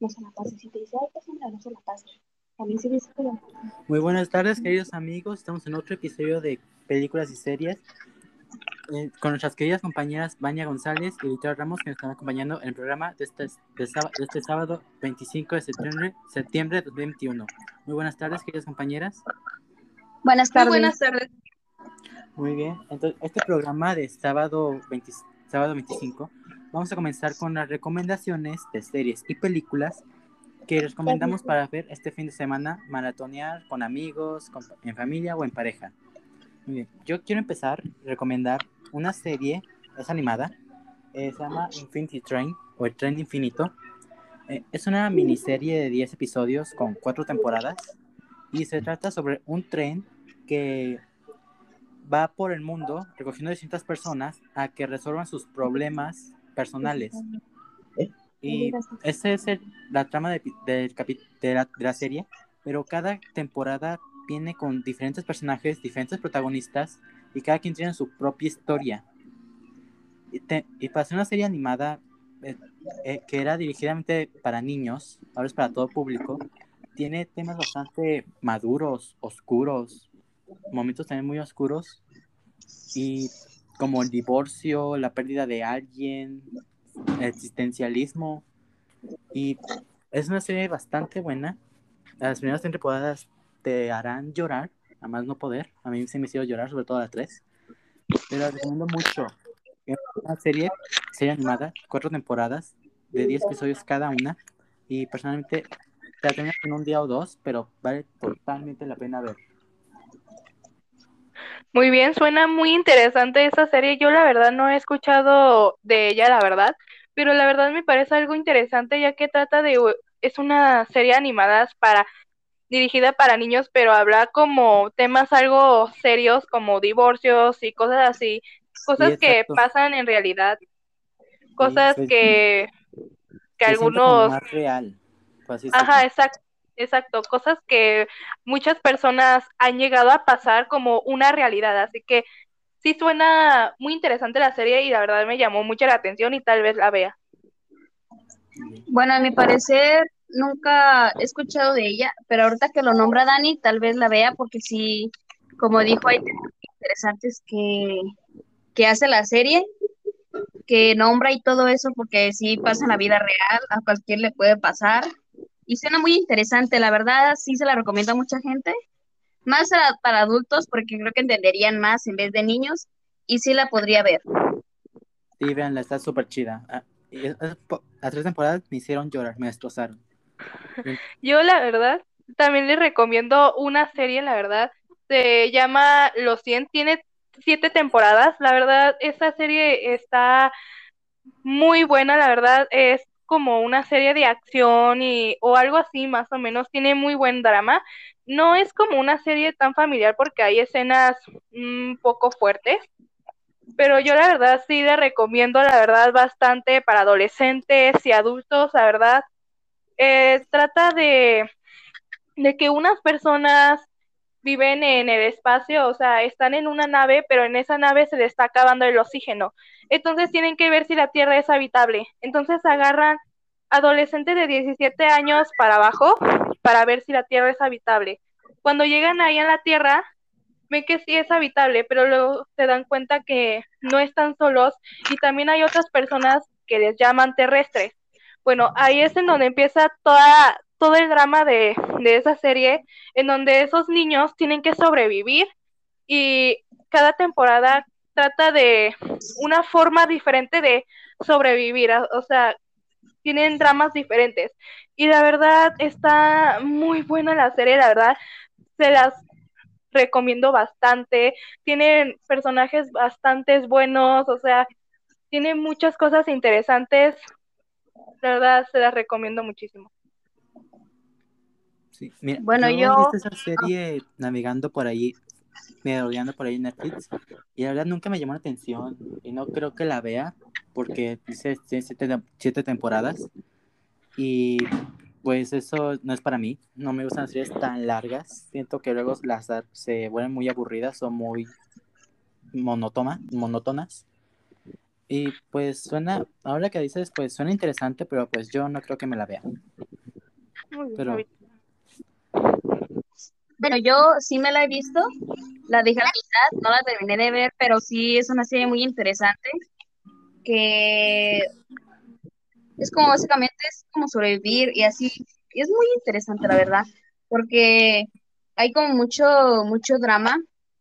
No se la pase. Si te dice, ay, no se la pase. Muy buenas tardes, queridos amigos. Estamos en otro episodio de Películas y Series eh, con nuestras queridas compañeras Vania González y Victoria Ramos, que nos están acompañando en el programa de este, de sábado, de este sábado 25 de septiembre, septiembre de 2021. Muy buenas tardes, queridas compañeras. Buenas tardes. Muy buenas tardes. Muy bien, entonces este programa de sábado, 20, sábado 25 vamos a comenzar con las recomendaciones de series y películas que recomendamos para ver este fin de semana, maratonear con amigos, en familia o en pareja. Muy bien. Yo quiero empezar a recomendar una serie, es animada, eh, se llama Infinity Train o El Tren Infinito. Eh, es una miniserie de 10 episodios con 4 temporadas y se trata sobre un tren que va por el mundo recogiendo distintas personas a que resuelvan sus problemas personales. Y esa es la trama de, la, de, la, serie, pero cada temporada viene con diferentes personajes, diferentes protagonistas, y cada quien tiene su propia historia. Y, y para ser una serie animada eh, eh, que era dirigidamente para niños, ahora es para todo público, tiene temas bastante maduros, oscuros, momentos también muy oscuros, y como el divorcio, la pérdida de alguien, existencialismo. Y es una serie bastante buena. Las primeras temporadas te harán llorar, a más no poder. A mí se me hizo llorar, sobre todo las tres. Pero la recomiendo mucho. Es una serie, serie animada, cuatro temporadas, de diez episodios cada una. Y personalmente te la terminas en un día o dos, pero vale totalmente la pena ver. Muy bien, suena muy interesante esa serie. Yo la verdad no he escuchado de ella, la verdad, pero la verdad me parece algo interesante ya que trata de es una serie animada para dirigida para niños, pero habla como temas algo serios como divorcios y cosas así, cosas que pasan en realidad, cosas que que algunos más real. Ajá, exacto. Exacto, cosas que muchas personas han llegado a pasar como una realidad, así que sí suena muy interesante la serie y la verdad me llamó mucho la atención y tal vez la vea. Bueno, a mi parecer nunca he escuchado de ella, pero ahorita que lo nombra Dani, tal vez la vea porque sí, como dijo, hay temas interesantes que, que hace la serie, que nombra y todo eso, porque sí pasa en la vida real, a cualquier le puede pasar y suena muy interesante, la verdad sí se la recomiendo a mucha gente, más para, adultos porque creo que entenderían más en vez de niños y sí la podría ver. Sí, veanla, está súper chida. Ah, las tres temporadas me hicieron llorar, me destrozaron. Yo la verdad también les recomiendo una serie, la verdad, se llama Los 100, tiene siete temporadas, la verdad, esa serie está muy buena, la verdad, es como una serie de acción y, o algo así más o menos, tiene muy buen drama. No es como una serie tan familiar porque hay escenas un poco fuertes, pero yo la verdad sí le recomiendo, la verdad, bastante para adolescentes y adultos, la verdad. Eh, trata de, de que unas personas viven en el espacio, o sea, están en una nave, pero en esa nave se le está acabando el oxígeno. Entonces tienen que ver si la Tierra es habitable. Entonces agarran adolescentes de 17 años para abajo para ver si la Tierra es habitable. Cuando llegan ahí a la Tierra, ven que sí es habitable, pero luego se dan cuenta que no están solos y también hay otras personas que les llaman terrestres. Bueno, ahí es en donde empieza toda, todo el drama de, de esa serie, en donde esos niños tienen que sobrevivir y cada temporada trata de una forma diferente de sobrevivir, o sea, tienen dramas diferentes. Y la verdad está muy buena la serie, la verdad, se las recomiendo bastante. Tienen personajes bastante buenos, o sea, tiene muchas cosas interesantes. La verdad, se las recomiendo muchísimo. Sí, mira, bueno, yo, esa serie navegando por ahí, merodeando por ahí en Netflix, y la verdad nunca me llamó la atención, y no creo que la vea, porque dice siete, temporadas, y pues eso no es para mí, no me gustan las series tan largas, siento que luego las se vuelven muy aburridas o muy monótonas, monótonas, Y pues suena, ahora que dices, pues suena interesante, pero pues yo no creo que me la vea. Pero... Bueno, yo sí me la he visto, la dejé a mitad, no la terminé de ver, pero sí es una serie muy interesante, que es como básicamente es como sobrevivir y así, y es muy interesante la verdad, porque hay como mucho, mucho drama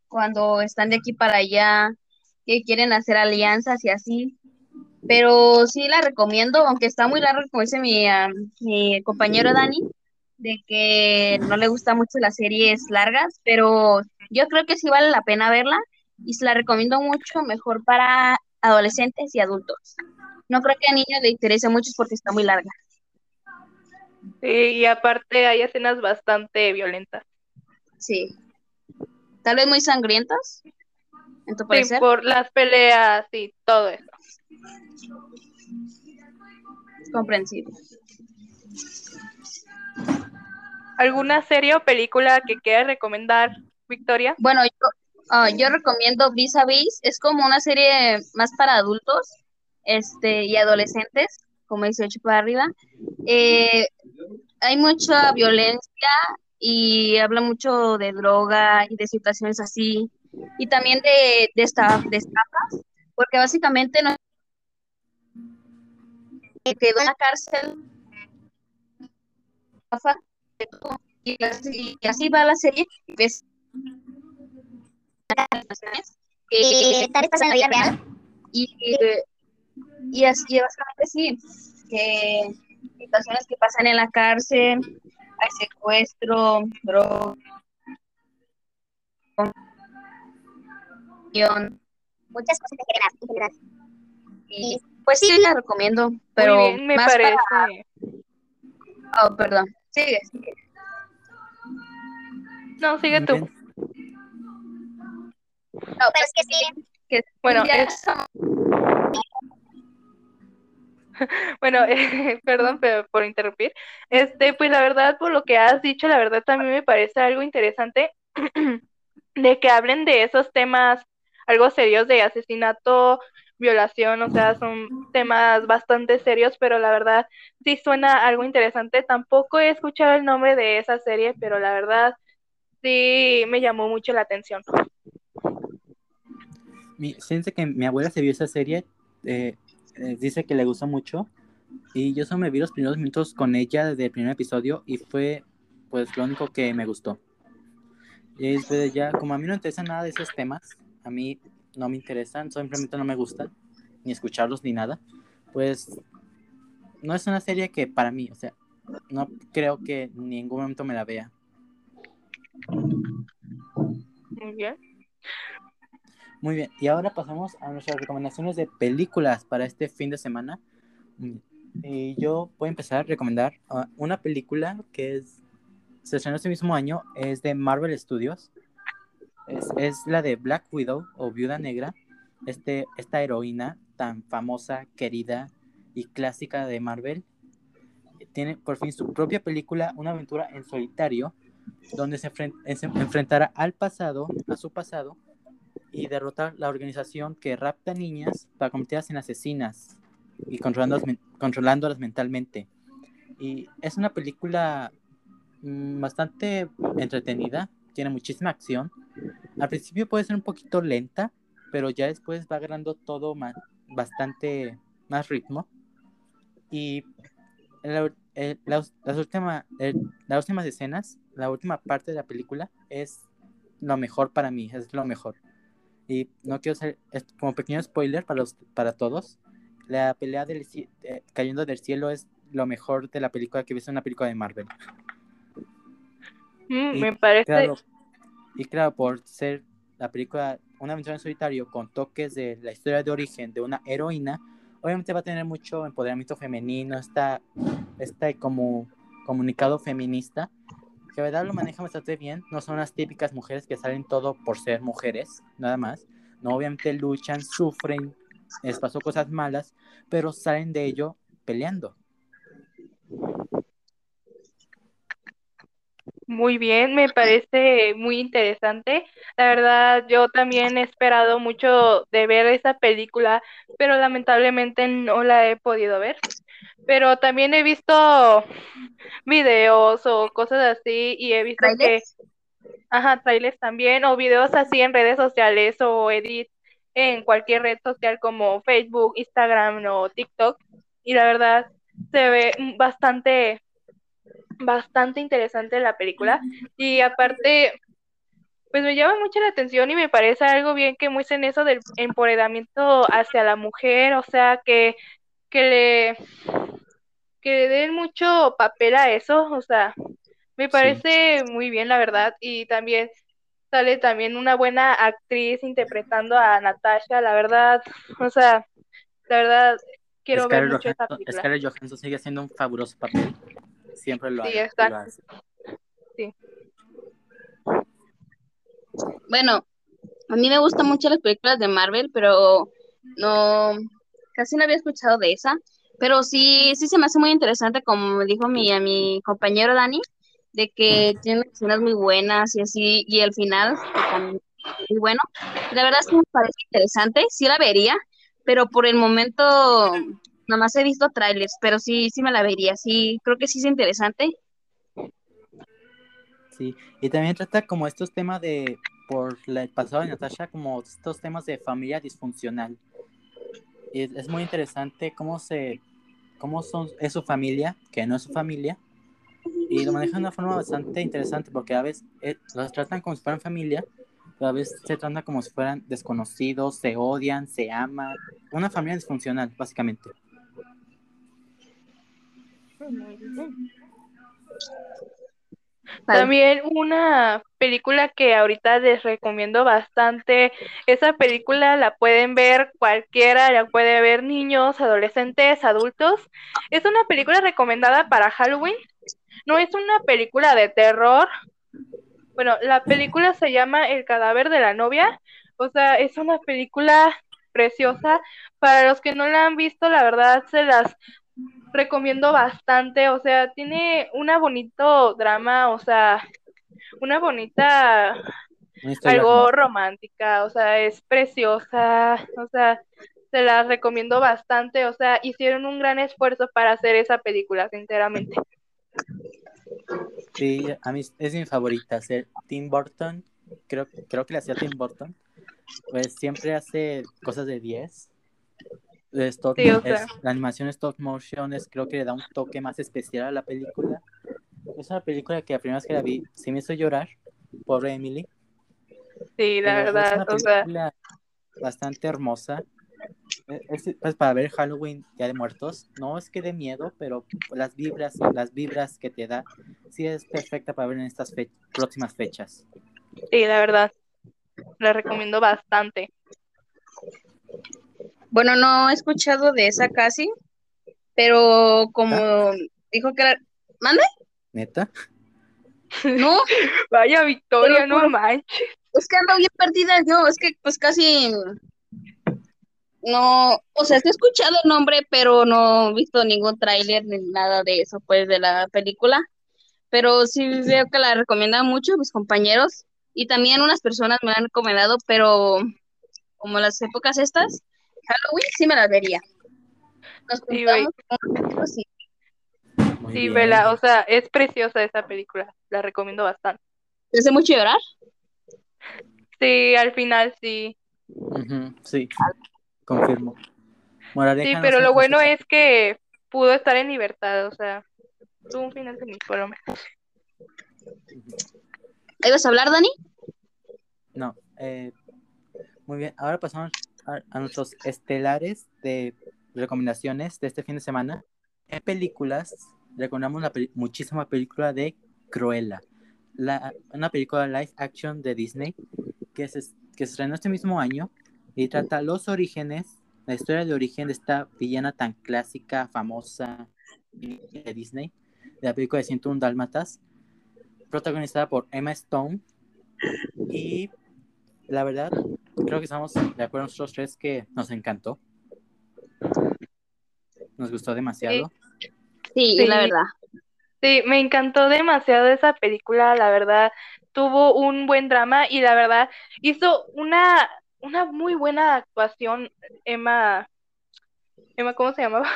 cuando están de aquí para allá, que quieren hacer alianzas y así. Pero sí la recomiendo, aunque está muy largo, como dice mi, mi compañero Dani, de que no le gusta mucho las series largas, pero yo creo que sí vale la pena verla y se la recomiendo mucho, mejor para adolescentes y adultos. No creo que a niños le interese mucho porque está muy larga. Sí, y aparte hay escenas bastante violentas. Sí. Tal vez muy sangrientas. ¿En tu sí, por las peleas y todo eso. Comprensible. ¿Alguna serie o película que quieras recomendar, Victoria? Bueno, yo, ah, yo recomiendo Vis a Vis. Es como una serie más para adultos este, y adolescentes, como 18 para arriba. Eh, hay mucha violencia y habla mucho de droga y de situaciones así, y también de, de, de estafas, porque básicamente no quedó en la cárcel y así, y así va la serie ves que están pasando en la vida real y, y así básicamente sí que situaciones que pasan en la cárcel hay secuestro, droga, muchas cosas en general. Y pues sí, la recomiendo, pero Muy bien, me parece. Oh, perdón. Sigue, sigue. No, sigue tú. No, pero es que sí. Que bueno, es... bueno, eh, perdón por interrumpir. Este, pues la verdad, por lo que has dicho, la verdad también me parece algo interesante de que hablen de esos temas algo serios de asesinato, violación, o sea, son temas bastante serios, pero la verdad sí suena algo interesante. Tampoco he escuchado el nombre de esa serie, pero la verdad sí me llamó mucho la atención. Mi, fíjense que mi abuela se vio esa serie, eh, eh, dice que le gustó mucho, y yo solo me vi los primeros minutos con ella desde el primer episodio, y fue pues lo único que me gustó. Y después ya, como a mí no interesa nada de esos temas, a mí no me interesan, simplemente no me gustan, ni escucharlos ni nada, pues no es una serie que para mí, o sea, no creo que en ningún momento me la vea. Muy bien. Muy bien, y ahora pasamos a nuestras recomendaciones de películas para este fin de semana. Y yo voy a empezar a recomendar uh, una película que es, se estrenó este mismo año, es de Marvel Studios. Es, la de Black Widow o Viuda Negra, este, esta heroína tan famosa, querida y clásica de Marvel. Tiene por fin su propia película, una aventura en solitario, donde se, se enfrentará al pasado, a su pasado, y derrotar la organización que rapta niñas para convertirlas en asesinas y controlándolas, controlándolas mentalmente. Y es una película mm, bastante entretenida, tiene muchísima acción. Al principio puede ser un poquito lenta, pero ya después va agarrando todo más, bastante más ritmo. Y la, las, última, las últimas escenas, la última parte de la película es lo mejor para mí, es lo mejor. Y no quiero ser, como pequeño spoiler para, los, para todos, la pelea del, eh, cayendo del cielo es lo mejor de la película que he visto en una película de Marvel. Mm, me parece. Y claro, por ser la película Una aventura en solitario con toques de la historia de origen de una heroína, obviamente va a tener mucho empoderamiento femenino, está, está como comunicado feminista que verdad lo manejan bastante bien. No son las típicas mujeres que salen todo por ser mujeres, nada más. No, obviamente luchan, sufren, les pasó cosas malas, pero salen de ello peleando. Muy bien, me parece muy interesante. La verdad, yo también he esperado mucho de ver esa película, pero lamentablemente no la he podido ver. Pero también he visto videos o cosas así y he visto que, ajá, trailers también, o videos así en redes sociales o edit en cualquier red social como Facebook, Instagram o TikTok. Y la verdad, se ve bastante bastante interesante la película y aparte pues me llama mucho la atención y me parece algo bien que muestren eso del empoderamiento hacia la mujer, o sea, que, que le que le den mucho papel a eso, o sea, me parece muy bien la verdad y también sale también una buena actriz interpretando a Natasha, la verdad, o sea, la verdad quiero ver mucho película. Scarlett Johansson sigue haciendo un fabuloso papel. Siempre lo, sí, hace, Sí. Bueno, a mí me gustan mucho las películas de Marvel, pero no, casi no había escuchado de esa. Pero sí, sí se me hace muy interesante, como me dijo mi, a mi compañero Dani, de que tiene escenas muy buenas y así, y el final también muy bueno. La verdad sí me parece interesante, sí la vería, pero por el momento nada más he visto trailers, pero sí, sí me la vería, sí, creo que sí es interesante. Sí, y también trata como estos temas de, por el pasado de Natasha, como estos temas de familia disfuncional. Y es, muy interesante cómo se, cómo son, es su familia, que no es su familia, y lo manejan de una forma bastante interesante porque a veces eh, los tratan como si fueran familia, pero a veces se trata como si fueran desconocidos, se odian, se aman, una familia disfuncional, básicamente. También una película que ahorita les recomiendo bastante, esa película la pueden ver cualquiera, la puede ver niños, adolescentes, adultos. Es una película recomendada para Halloween. No es una película de terror. Bueno, la película se llama El cadáver de la novia. O sea, es una película preciosa. Para los que no la han visto, la verdad se las recomiendo bastante, o sea, tiene una bonito drama, o sea, una bonita algo romántica, o sea, es preciosa, o sea, se la recomiendo bastante, o sea, hicieron un gran esfuerzo para hacer esa película, sinceramente. Sí, a mí es mi favorita, hacer Tim Burton, creo, creo que le hacía Tim Burton, pues siempre hace cosas de 10 la animación stop motion es, creo que le da un toque más especial a la película. Es una película que la primera vez que la vi sí me hizo llorar, pobre Emily. Sí, la verdad, es una película bastante hermosa. E, pues para ver Halloween ya de muertos, no es que de miedo, pero las vibras, las vibras que te da, sí es perfecta para ver en estas próximas fechas. Sí, la verdad, la recomiendo bastante. Bueno, no he escuchado de esa casi, pero como ¿Ah? dijo que era... ¿Mande? ¿Neta? No. Vaya Victoria, no manches. Es que ando bien perdida yo, es que pues casi no, o sea, he escuchado el nombre, pero no he visto ningún tráiler ni nada de eso, pues, de la película. Pero sí veo que la recomiendan mucho mis compañeros y también unas personas me la han recomendado, pero como las épocas estas, Halloween sí me la vería. Nos sí, sí. Vela, o sea, es preciosa esa película, la recomiendo bastante. ¿Te hace mucho llorar? Sí, al final sí. sí, confirmo. sí, pero lo bueno es que pudo estar en libertad, o sea, tuvo un final feliz, por lo menos. ¿Ibas a hablar, Dani? No, eh, muy bien, ahora pasamos a, nuestros estelares de recomendaciones de este fin de semana. En películas, recomendamos la muchísima película de Cruella, la, una película live action de Disney que se, que se estrenó este mismo año y trata los orígenes, la historia de origen de esta villana tan clásica, famosa de Disney, de la película de 101 Dálmatas, protagonizada por Emma Stone. Y la verdad, creo que estamos de acuerdo nosotros tres que nos encantó. Nos gustó demasiado. Sí, la verdad. Sí, me encantó demasiado esa película, la verdad, tuvo un buen drama y la verdad hizo una, una muy buena actuación Emma, Emma, ¿cómo se llamaba?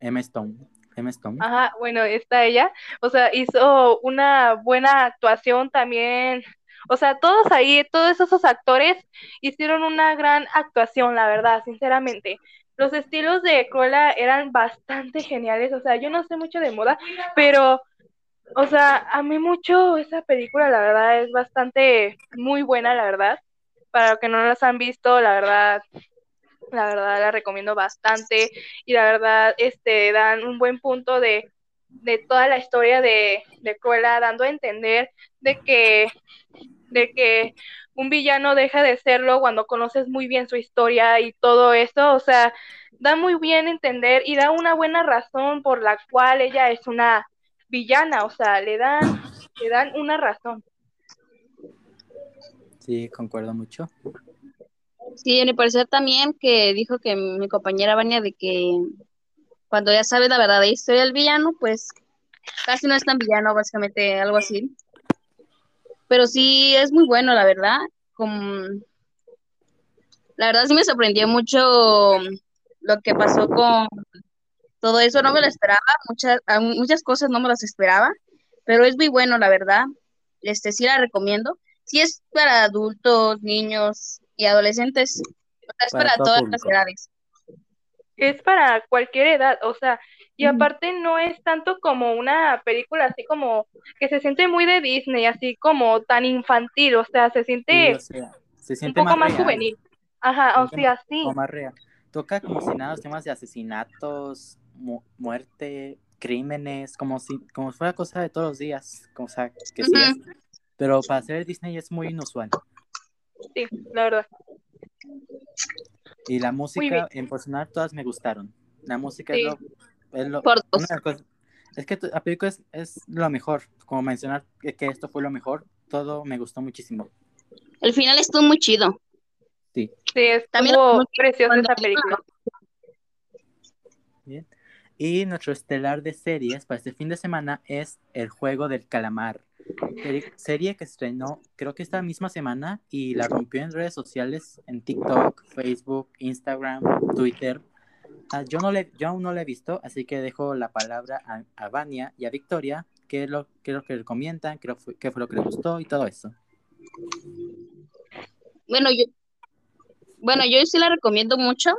Emma Stone. Emma Stone. Ajá, bueno, está ella, o sea, hizo una buena actuación también, o sea, todos ahí, todos esos actores hicieron una gran actuación, la verdad, sinceramente. Los estilos de Cruella eran bastante geniales, o sea, yo no sé mucho de moda, pero, o sea, a mí mucho esa película, la verdad, es bastante muy buena, la verdad. Para los que no las han visto, la verdad, la verdad la recomiendo bastante y la verdad, este, dan un buen punto de, de toda la historia de, de Cruella, dando a entender de que, de que un villano deja de serlo cuando conoces muy bien su historia y todo eso, o sea, da muy bien entender y da una buena razón por la cual ella es una villana, o sea, le dan, le dan una razón. Sí, concuerdo mucho. Sí, en mi parecer también que dijo que mi compañera Vania de que cuando ya sabes la verdadera historia del villano, pues casi no es tan villano, básicamente algo así. Pero sí es muy bueno, la verdad. Como... La verdad sí me sorprendió mucho lo que pasó con todo eso, no me lo esperaba, muchas, muchas cosas no me las esperaba, pero es muy bueno, la verdad. Este sí la recomiendo. Sí es para adultos, niños y adolescentes, es para, todas público. las edades. Es para cualquier edad, o sea, y aparte no es tanto como una película así como que se siente muy de Disney, así como tan infantil, o sea, se Sí, siente o sea, se un poco más real. juvenil. Ajá, o se sea, sí, como más real. Toca como si nada los temas de asesinatos, mu- muerte, crímenes, como si como si fuera cosa de todos los días, cosa que sí. Pero para ser Disney es muy inusual. sí, la verdad. Y la música, en personal, todas me gustaron. La música Sí. es lo, es lo- Por dos. es que la película es, es lo mejor. Como mencionar que, que esto fue lo mejor, todo me gustó muchísimo. El final estuvo muy chido. Sí. Sí, También estuvo muy- preciosa esa película. Bien. Y nuestro estelar de series para este fin de semana es El Juego del Calamar. Serie, que estrenó creo que esta misma semana y la rompió en redes sociales, en TikTok, Facebook, Instagram, Twitter. Ah, yo, no le, yo aún no la he visto, así que dejo la palabra a, a Vania y a Victoria, qué es lo, qué es lo que recomiendan, qué, fue, lo que les gustó y todo eso. Bueno, yo, bueno, yo sí la recomiendo mucho.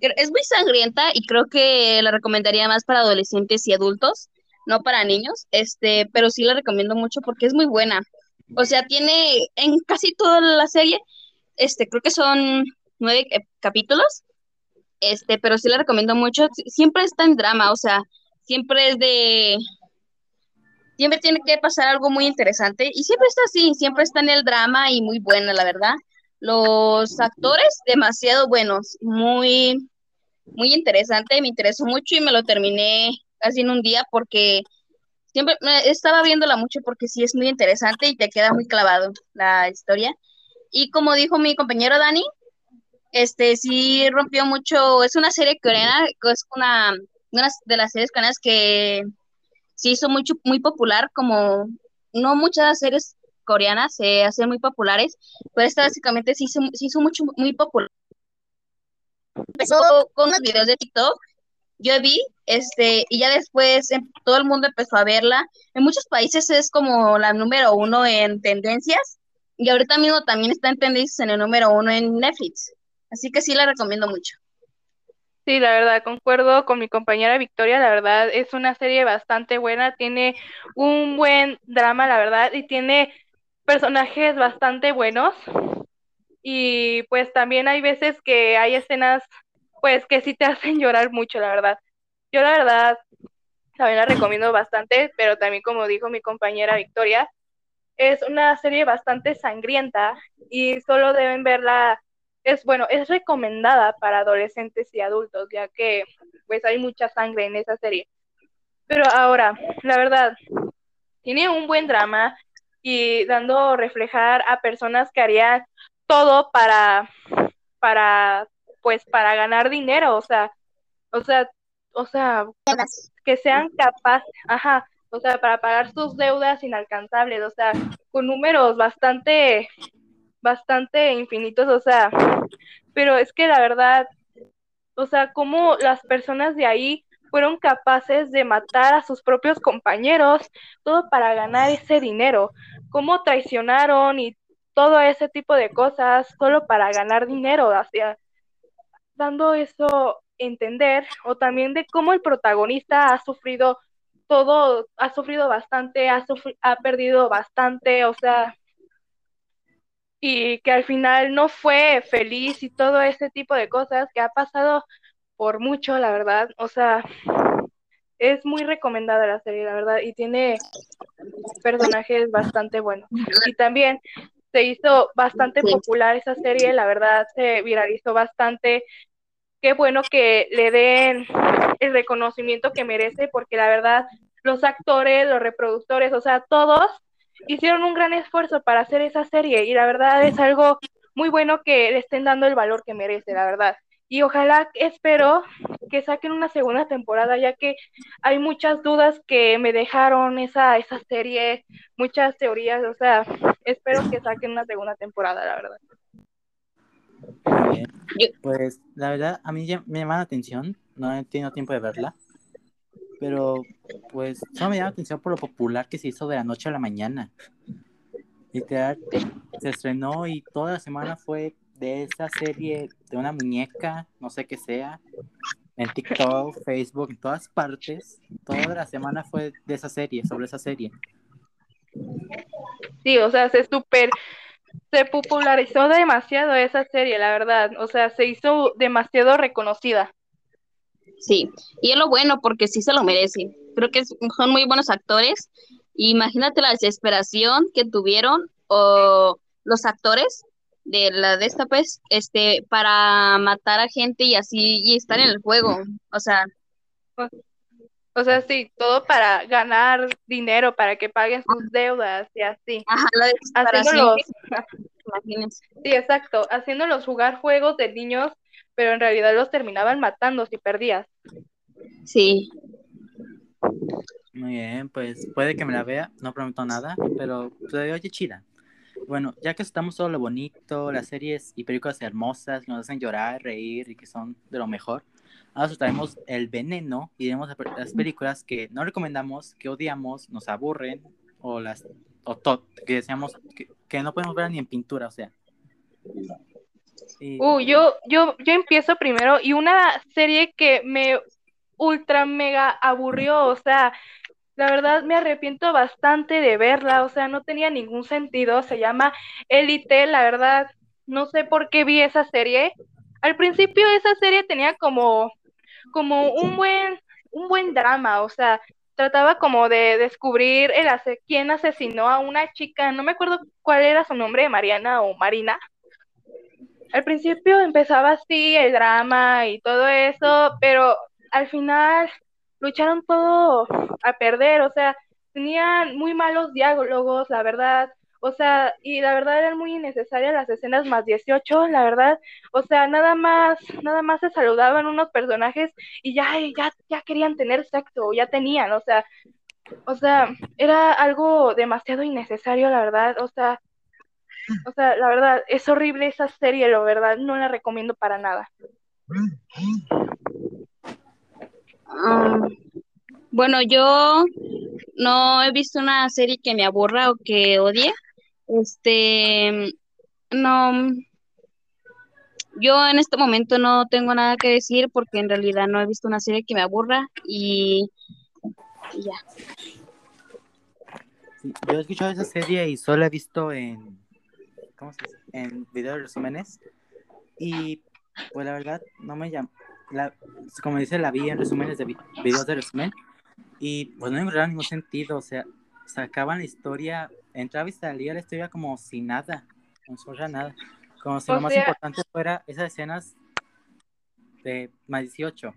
Es muy sangrienta y creo que la recomendaría más para adolescentes y adultos, no para niños, este, pero sí la recomiendo mucho porque es muy buena. O sea, tiene en casi toda la serie, este, creo que son nueve eh, capítulos, este, pero sí la recomiendo mucho. Sie- Siempre está en drama, o sea, siempre es de, siempre tiene que pasar algo muy interesante y siempre está así, siempre está en el drama y muy buena, la verdad. Los actores demasiado buenos, muy muy interesante, me interesó mucho y me lo terminé casi en un día porque siempre estaba viéndola mucho porque sí es muy interesante y te queda muy clavado la historia. Y como dijo mi compañero Dani, este sí rompió mucho, es una serie coreana, es una, una de las series coreanas que se hizo mucho, muy popular, como no muchas series coreanas se hacen muy populares, pero esta básicamente se hizo, se hizo mucho, muy popular. Empezó con los videos de TikTok, yo vi, este, y ya después em, todo el mundo empezó a verla. En muchos países es como la número uno en tendencias, y ahorita mismo también está en tendencias en el número uno en Netflix. Así que sí la recomiendo mucho. Sí, la verdad, concuerdo con mi compañera Victoria, la verdad, es una serie bastante buena, tiene un buen drama, la verdad, y tiene personajes bastante buenos. Y pues también hay veces que hay escenas, pues que sí te hacen llorar mucho, la verdad. Yo la verdad también la recomiendo bastante, pero también como dijo mi compañera Victoria, es una serie bastante sangrienta y solo deben verla es bueno, es recomendada para adolescentes y adultos, ya que pues hay mucha sangre en esa serie. Pero ahora, la verdad, tiene un buen drama y dando reflejar a personas que harían todo para para pues para ganar dinero, o sea, o sea, o sea, que sean capaces, ajá, o sea, para pagar sus deudas inalcanzables, o sea, con números bastante, bastante infinitos, o sea, pero es que la verdad, o sea, como las personas de ahí fueron capaces de matar a sus propios compañeros, todo para ganar ese dinero, cómo traicionaron y todo ese tipo de cosas solo para ganar dinero, hacia dando eso entender, o también de cómo el protagonista ha sufrido todo, ha sufrido bastante, ha, ha perdido bastante, o sea, y que al final no fue feliz y todo ese tipo de cosas que ha pasado por mucho, la verdad, o sea, es muy recomendada la serie, la verdad, y tiene personajes bastante buenos. Y también se hizo bastante popular esa serie, la verdad, se viralizó bastante. Qué bueno que le den el reconocimiento que merece, porque la verdad, los actores, los reproductores, o sea, todos hicieron un gran esfuerzo para hacer esa serie y la verdad es algo muy bueno que le estén dando el valor que merece, la verdad. Y ojalá, espero que saquen una segunda temporada, ya que hay muchas dudas que me dejaron esa, esa serie, muchas teorías, o sea, espero que saquen una segunda temporada, la verdad. Pues la verdad, a mí me llama la atención, no he tenido tiempo de verla, pero pues solo me llama la atención por lo popular que se hizo de la noche a la mañana. Literal, se estrenó y toda la semana fue de esa serie de una muñeca, no sé qué sea, en TikTok, Facebook, en todas partes. Toda la semana fue de esa serie, sobre esa serie. Sí, o sea, se super, se popularizó demasiado esa serie, la verdad. O sea, se hizo demasiado reconocida. Sí, y es lo bueno porque sí se lo merece. Creo que son muy buenos actores. Imagínate la desesperación que tuvieron o los actores de la de esta pues este para matar a gente y así y estar en el juego o sea. O sea sí todo para ganar dinero para que paguen sus deudas y así. Ajá, haciéndolos. Sí exacto haciéndolos jugar juegos de niños pero en realidad los terminaban matando si perdías. Sí. Muy bien pues puede que me la vea no prometo nada pero se oye chida bueno, ya que estamos todo lo bonito, las series y películas hermosas que nos hacen llorar, reír y que son de lo mejor, ahora traemos el veneno y vemos las películas que no recomendamos, que odiamos, nos aburren o las o que decíamos que, no podemos ver ni en pintura, o sea. Uh, yo, yo, yo empiezo primero y una serie que me ultra mega aburrió, o sea, la verdad me arrepiento bastante de verla, o sea, no tenía ningún sentido, se llama Elite, la verdad, no sé por qué vi esa serie. Al principio esa serie tenía como, como un buen, un buen drama, o sea, trataba como de descubrir el quién asesinó a una chica, no me acuerdo cuál era su nombre, Mariana o Marina. Al principio empezaba así el drama y todo eso, pero al final lucharon todo a perder, o sea, tenían muy malos diálogos, la verdad, o sea, y la verdad eran muy innecesarias las escenas más 18, la verdad, o sea, nada más, nada más se saludaban unos personajes y ya, ya, ya querían tener sexo, ya tenían, o sea, o sea, era algo demasiado innecesario, la verdad, o sea, o sea, la verdad, es horrible esa serie, la verdad, no la recomiendo para nada. Ah, bueno, yo no he visto una serie que me aburra o que odie. Este, no, yo en este momento no tengo nada que decir porque en realidad no he visto una serie que me aburra y, ya. yo he escuchado esa serie y solo he visto en, ¿cómo se dice? En videos resúmenes y pues la verdad no me llama, como dice, la vi en resúmenes de videos de resumen y pues no encontraba ningún sentido, o sea, sacaban la historia, entraba y salía la historia como si nada, no sobra nada, como si lo más importante fuera esas escenas de más 18.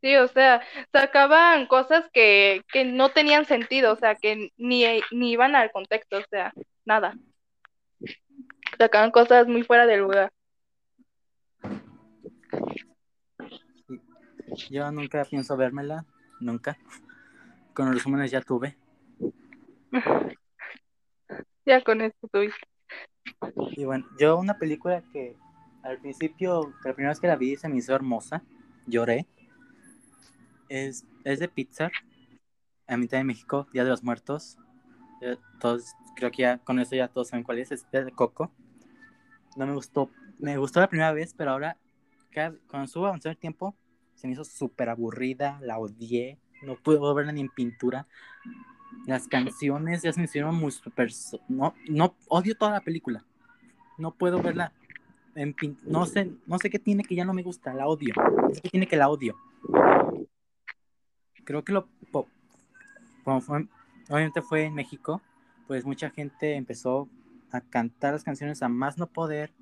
Sí, o sea, sacaban cosas que, que no tenían sentido, o sea, que ni, ni iban al contexto, o sea, nada. Sacaban cosas muy fuera del lugar. Yo nunca pienso vérmela, nunca. Con los resúmenes ya tuve. ya con esto tuviste. Y bueno, yo una película que al principio, la primera vez que la vi se me hizo hermosa, lloré. Es, es de Pixar, a mitad de México, Día de los Muertos. Eh, Todos, creo que ya con eso ya todos saben cuál es, es de Coco. No me gustó, me gustó la primera vez, pero ahora, cada- cuando subo a avanzar el tiempo, se me hizo súper aburrida, la odié, no puedo verla ni en pintura. Las canciones ya se me hicieron muy super... No, no, odio toda la película. No puedo verla en pin- no sé, no sé qué tiene que ya no me gusta, la odio. Es que tiene que la odio. Creo que lo obviamente fue en México, pues mucha gente empezó a cantar las canciones a más no poder,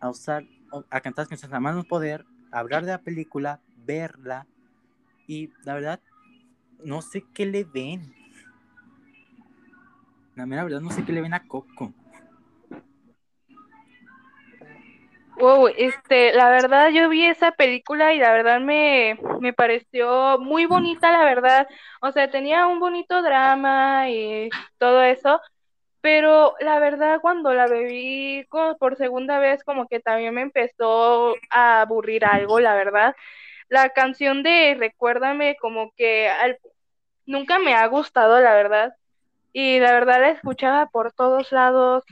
a usar, a cantar las canciones a más no poder, hablar de la película, verla, y la verdad, no sé qué le ven. La mera verdad, no sé qué le ven a Coco. Wow, este, la verdad yo vi esa película y la verdad me, me pareció muy bonita, la verdad. O sea, tenía un bonito drama y todo eso, pero la verdad cuando la bebí por segunda vez como que también me empezó a aburrir algo, la verdad. La canción de Recuérdame como que nunca me ha gustado, la verdad. Y la verdad la escuchaba por todos lados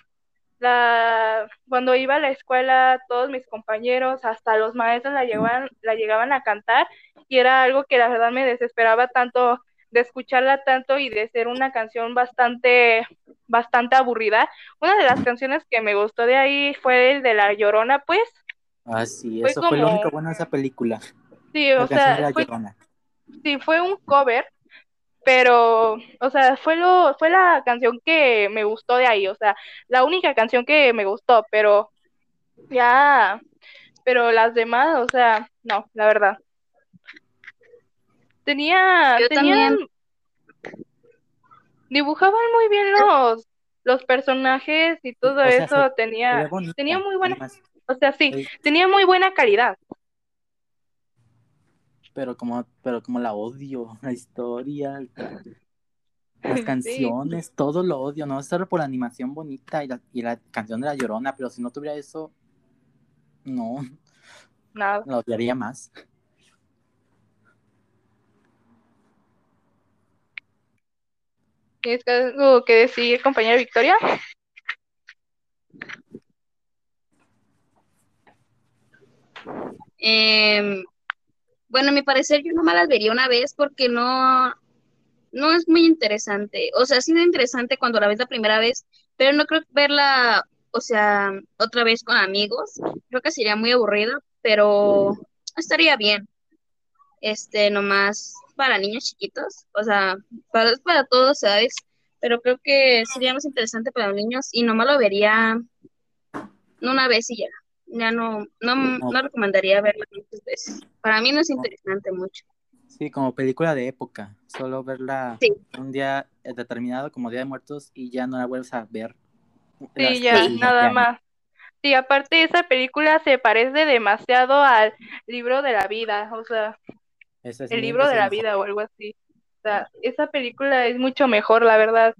la, cuando iba a la escuela, todos mis compañeros, hasta los maestros la llegaban, la llegaban a cantar y era algo que la verdad me desesperaba tanto de escucharla tanto y de ser una canción bastante, bastante aburrida. Una de las canciones que me gustó de ahí fue el de La Llorona, pues, Ah, sí, Fue eso fue lo único bueno de esa película. sí, La o de sea, La fue, Llorona. sí, fue un cover, pero, o sea, fue lo, fue la canción que me gustó de ahí, o sea, la única canción que me gustó, pero ya, pero las demás, o sea, no, la verdad. Tenía, Yo tenían, también. dibujaban muy bien los, los personajes y todo O sea, eso, se- tenía, bonita, tenía muy buena, además, o sea, sí, tenía muy buena calidad. pero como, pero como la odio, la historia, el- las Sí. canciones, todo lo odio, no solo por la animación bonita y la, y la canción de la Llorona, pero si no tuviera eso, no, Nada. la odiaría más. ¿Tienes algo que decir, compañera Victoria? Em, bueno, a mi parecer yo nomás las vería una vez porque no, no es muy interesante. O sea, ha sido interesante cuando la ves la primera vez, pero no creo verla, o sea, otra vez con amigos. Creo que sería muy aburrido, pero estaría bien. Este, nomás para niños chiquitos, o sea, para, para todas edades, pero creo que sería más interesante para los niños y nomás lo vería una vez y ya. Ya no, no, no recomendaría verla muchas veces. Para mí no es interesante mucho. Sí, como película de época, solo verla Sí. un día determinado como Día de Muertos y ya no la vuelves a ver. Sí, ya, nada más. Sí, aparte esa película se parece demasiado al libro de la vida, o sea, Es el libro de la mejor. vida o algo así. O sea, esa película es mucho mejor, la verdad.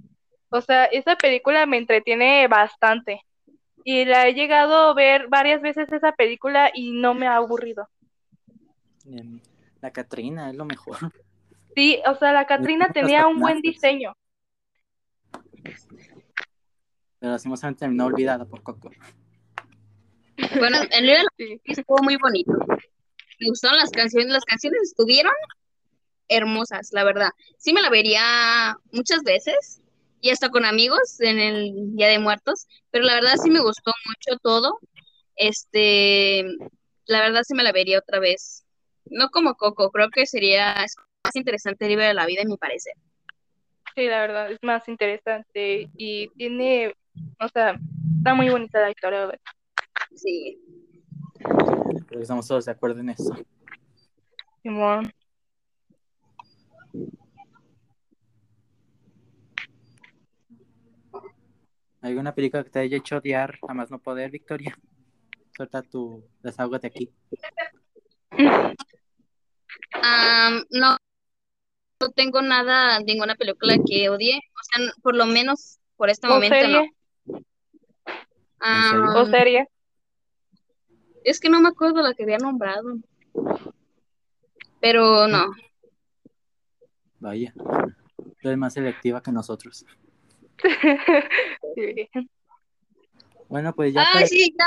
O sea, esa película me entretiene bastante. Y la he llegado a ver varias veces esa película y no me ha aburrido. Em, La Catrina es lo mejor. Sí, o sea, la Catrina tenía un buen diseño. Pero lastimosamente terminó olvidada por Coco. Bueno, el libro de la Sí. estuvo muy bonito. Me gustaron las canciones, las canciones estuvieron hermosas, la verdad. Sí me la vería muchas veces y hasta con amigos en el Día de Muertos, pero la verdad sí me gustó mucho todo. Este, la verdad sí me la vería otra vez. No como Coco, creo que sería más interesante el libro de la vida, en mi parecer. Sí, la verdad, es más interesante y tiene, o sea, está muy bonita la historia. ¿verdad? Sí. Creo que estamos todos de acuerdo en eso. Simón. ¿Alguna película que te haya hecho odiar a más no poder, Victoria? Suelta tu desahógate aquí. No, no tengo nada, ninguna película que odie. O sea, por lo menos por este ¿O momento serie? no. serio? Ah, ¿O serie? Es que no me acuerdo la que había nombrado. Pero no. Vaya. Eres más selectiva que nosotros. Sí. Bueno, pues ya. Ah, para- sí, ya.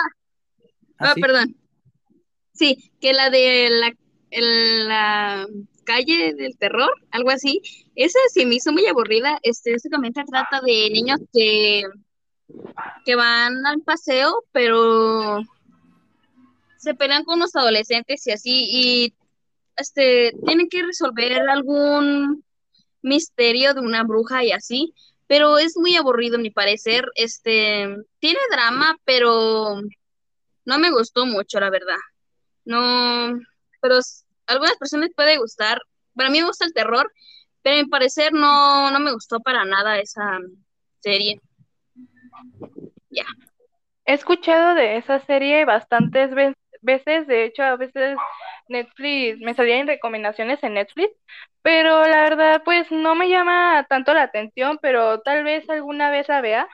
¿Ah, Ah, sí? perdón. Sí, que la de la, el- la calle del terror, algo así. Esa sí me hizo muy aburrida. Este, básicamente trata de niños que, que van al paseo, pero se pelean con los adolescentes y así, y este, tienen que resolver algún misterio de una bruja y así. Pero es muy aburrido, a mi parecer. Este, tiene drama, pero no me gustó mucho, la verdad. No, pero a algunas personas puede gustar. Para mí me gusta el terror, pero a mi parecer no, no me gustó para nada esa serie. He escuchado de esa serie bastantes ve- veces, de hecho a veces Netflix, me salían recomendaciones en Netflix, pero la verdad pues no me llama tanto la atención, pero tal vez alguna vez la vea.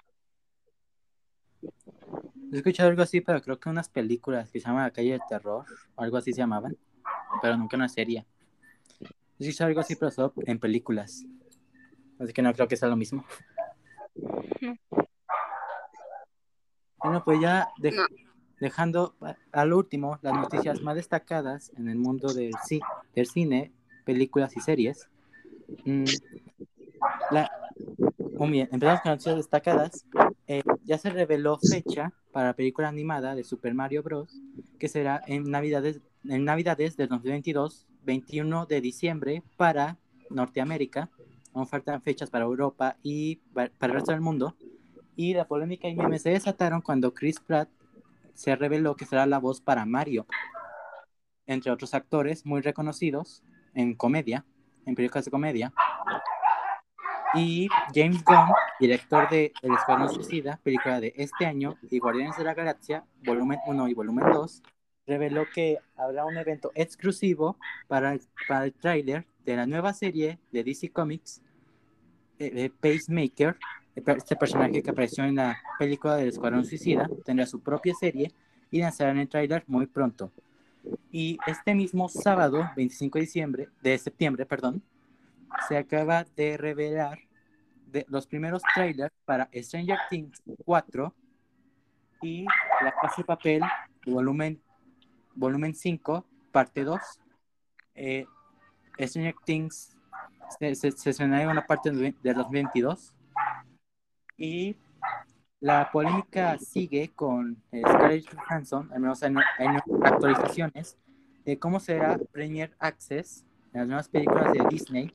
He escuchado algo así, pero creo que unas películas que se llaman La calle del terror, o algo así se llamaban, pero nunca una serie. He escuchado algo así, pero solo en películas. Así que no creo que sea lo mismo. Bueno, pues ya de- No. Dejando al último las noticias más destacadas en el mundo del, ci- del cine, películas y series. Mm, la, bien, empezamos con noticias destacadas. Eh, ya se reveló fecha para la película animada de Super Mario Bros. que será en Navidades, en Navidades del 2022, 21 de diciembre para Norteamérica. Aún faltan fechas para Europa y pa- para el resto del mundo. Y la polémica y memes se desataron cuando Chris Pratt se reveló que será la voz para Mario, entre otros actores muy reconocidos en comedia, en películas de comedia. Y James Gunn, director de El Escuadrón Suicida, película de este año, y Guardianes de la Galaxia, volumen 1 y volumen 2, reveló que habrá un evento exclusivo para el, para el tráiler de la nueva serie de DC Comics, eh, de Pacemaker, este personaje que apareció en la película del Escuadrón Suicida, tendrá su propia serie y lanzarán el tráiler muy pronto. Y este mismo sábado, 25 de diciembre, de septiembre, perdón, se acaba de revelar de los primeros trailers para Stranger Things 4 y La Casa de Papel, volumen, volumen 5, parte 2. Eh, Stranger Things se, se, se en una parte de de 2022. Y la polémica sigue con eh, Scarlett Johansson, al menos en, en actualizaciones, de cómo será Premier Access en las nuevas películas de Disney,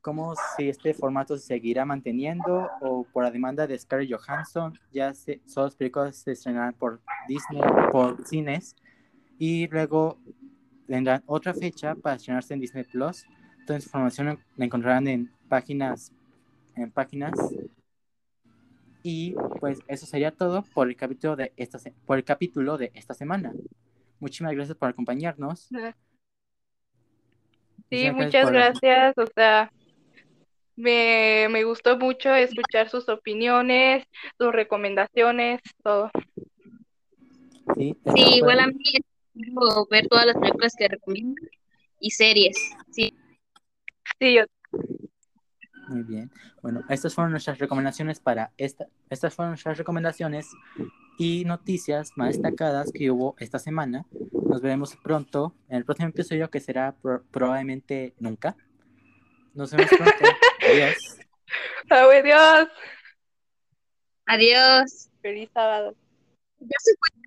cómo si este formato se seguirá manteniendo o por la demanda de Scarlett Johansson, ya se, solo las películas se estrenarán por Disney, por cines, y luego tendrán otra fecha para estrenarse en Disney Plus. Esa información la encontrarán en páginas, en páginas y pues eso sería todo por el capítulo de esta, por el capítulo de esta semana. Muchísimas gracias por acompañarnos. Sí, muchas por- gracias, o sea, me, me gustó mucho escuchar sus opiniones, sus recomendaciones, todo. Sí, igual a mí quiero ver todas las películas que recomiendan y series. Sí, Sí, yo Muy bien. Bueno, estas fueron nuestras recomendaciones para esta. Estas fueron nuestras recomendaciones y noticias más destacadas que hubo esta semana. Nos veremos pronto en el próximo episodio que será pro- probablemente nunca. Nos vemos pronto. Adiós. ¡Adiós! adiós. Feliz sábado. Ya se fue.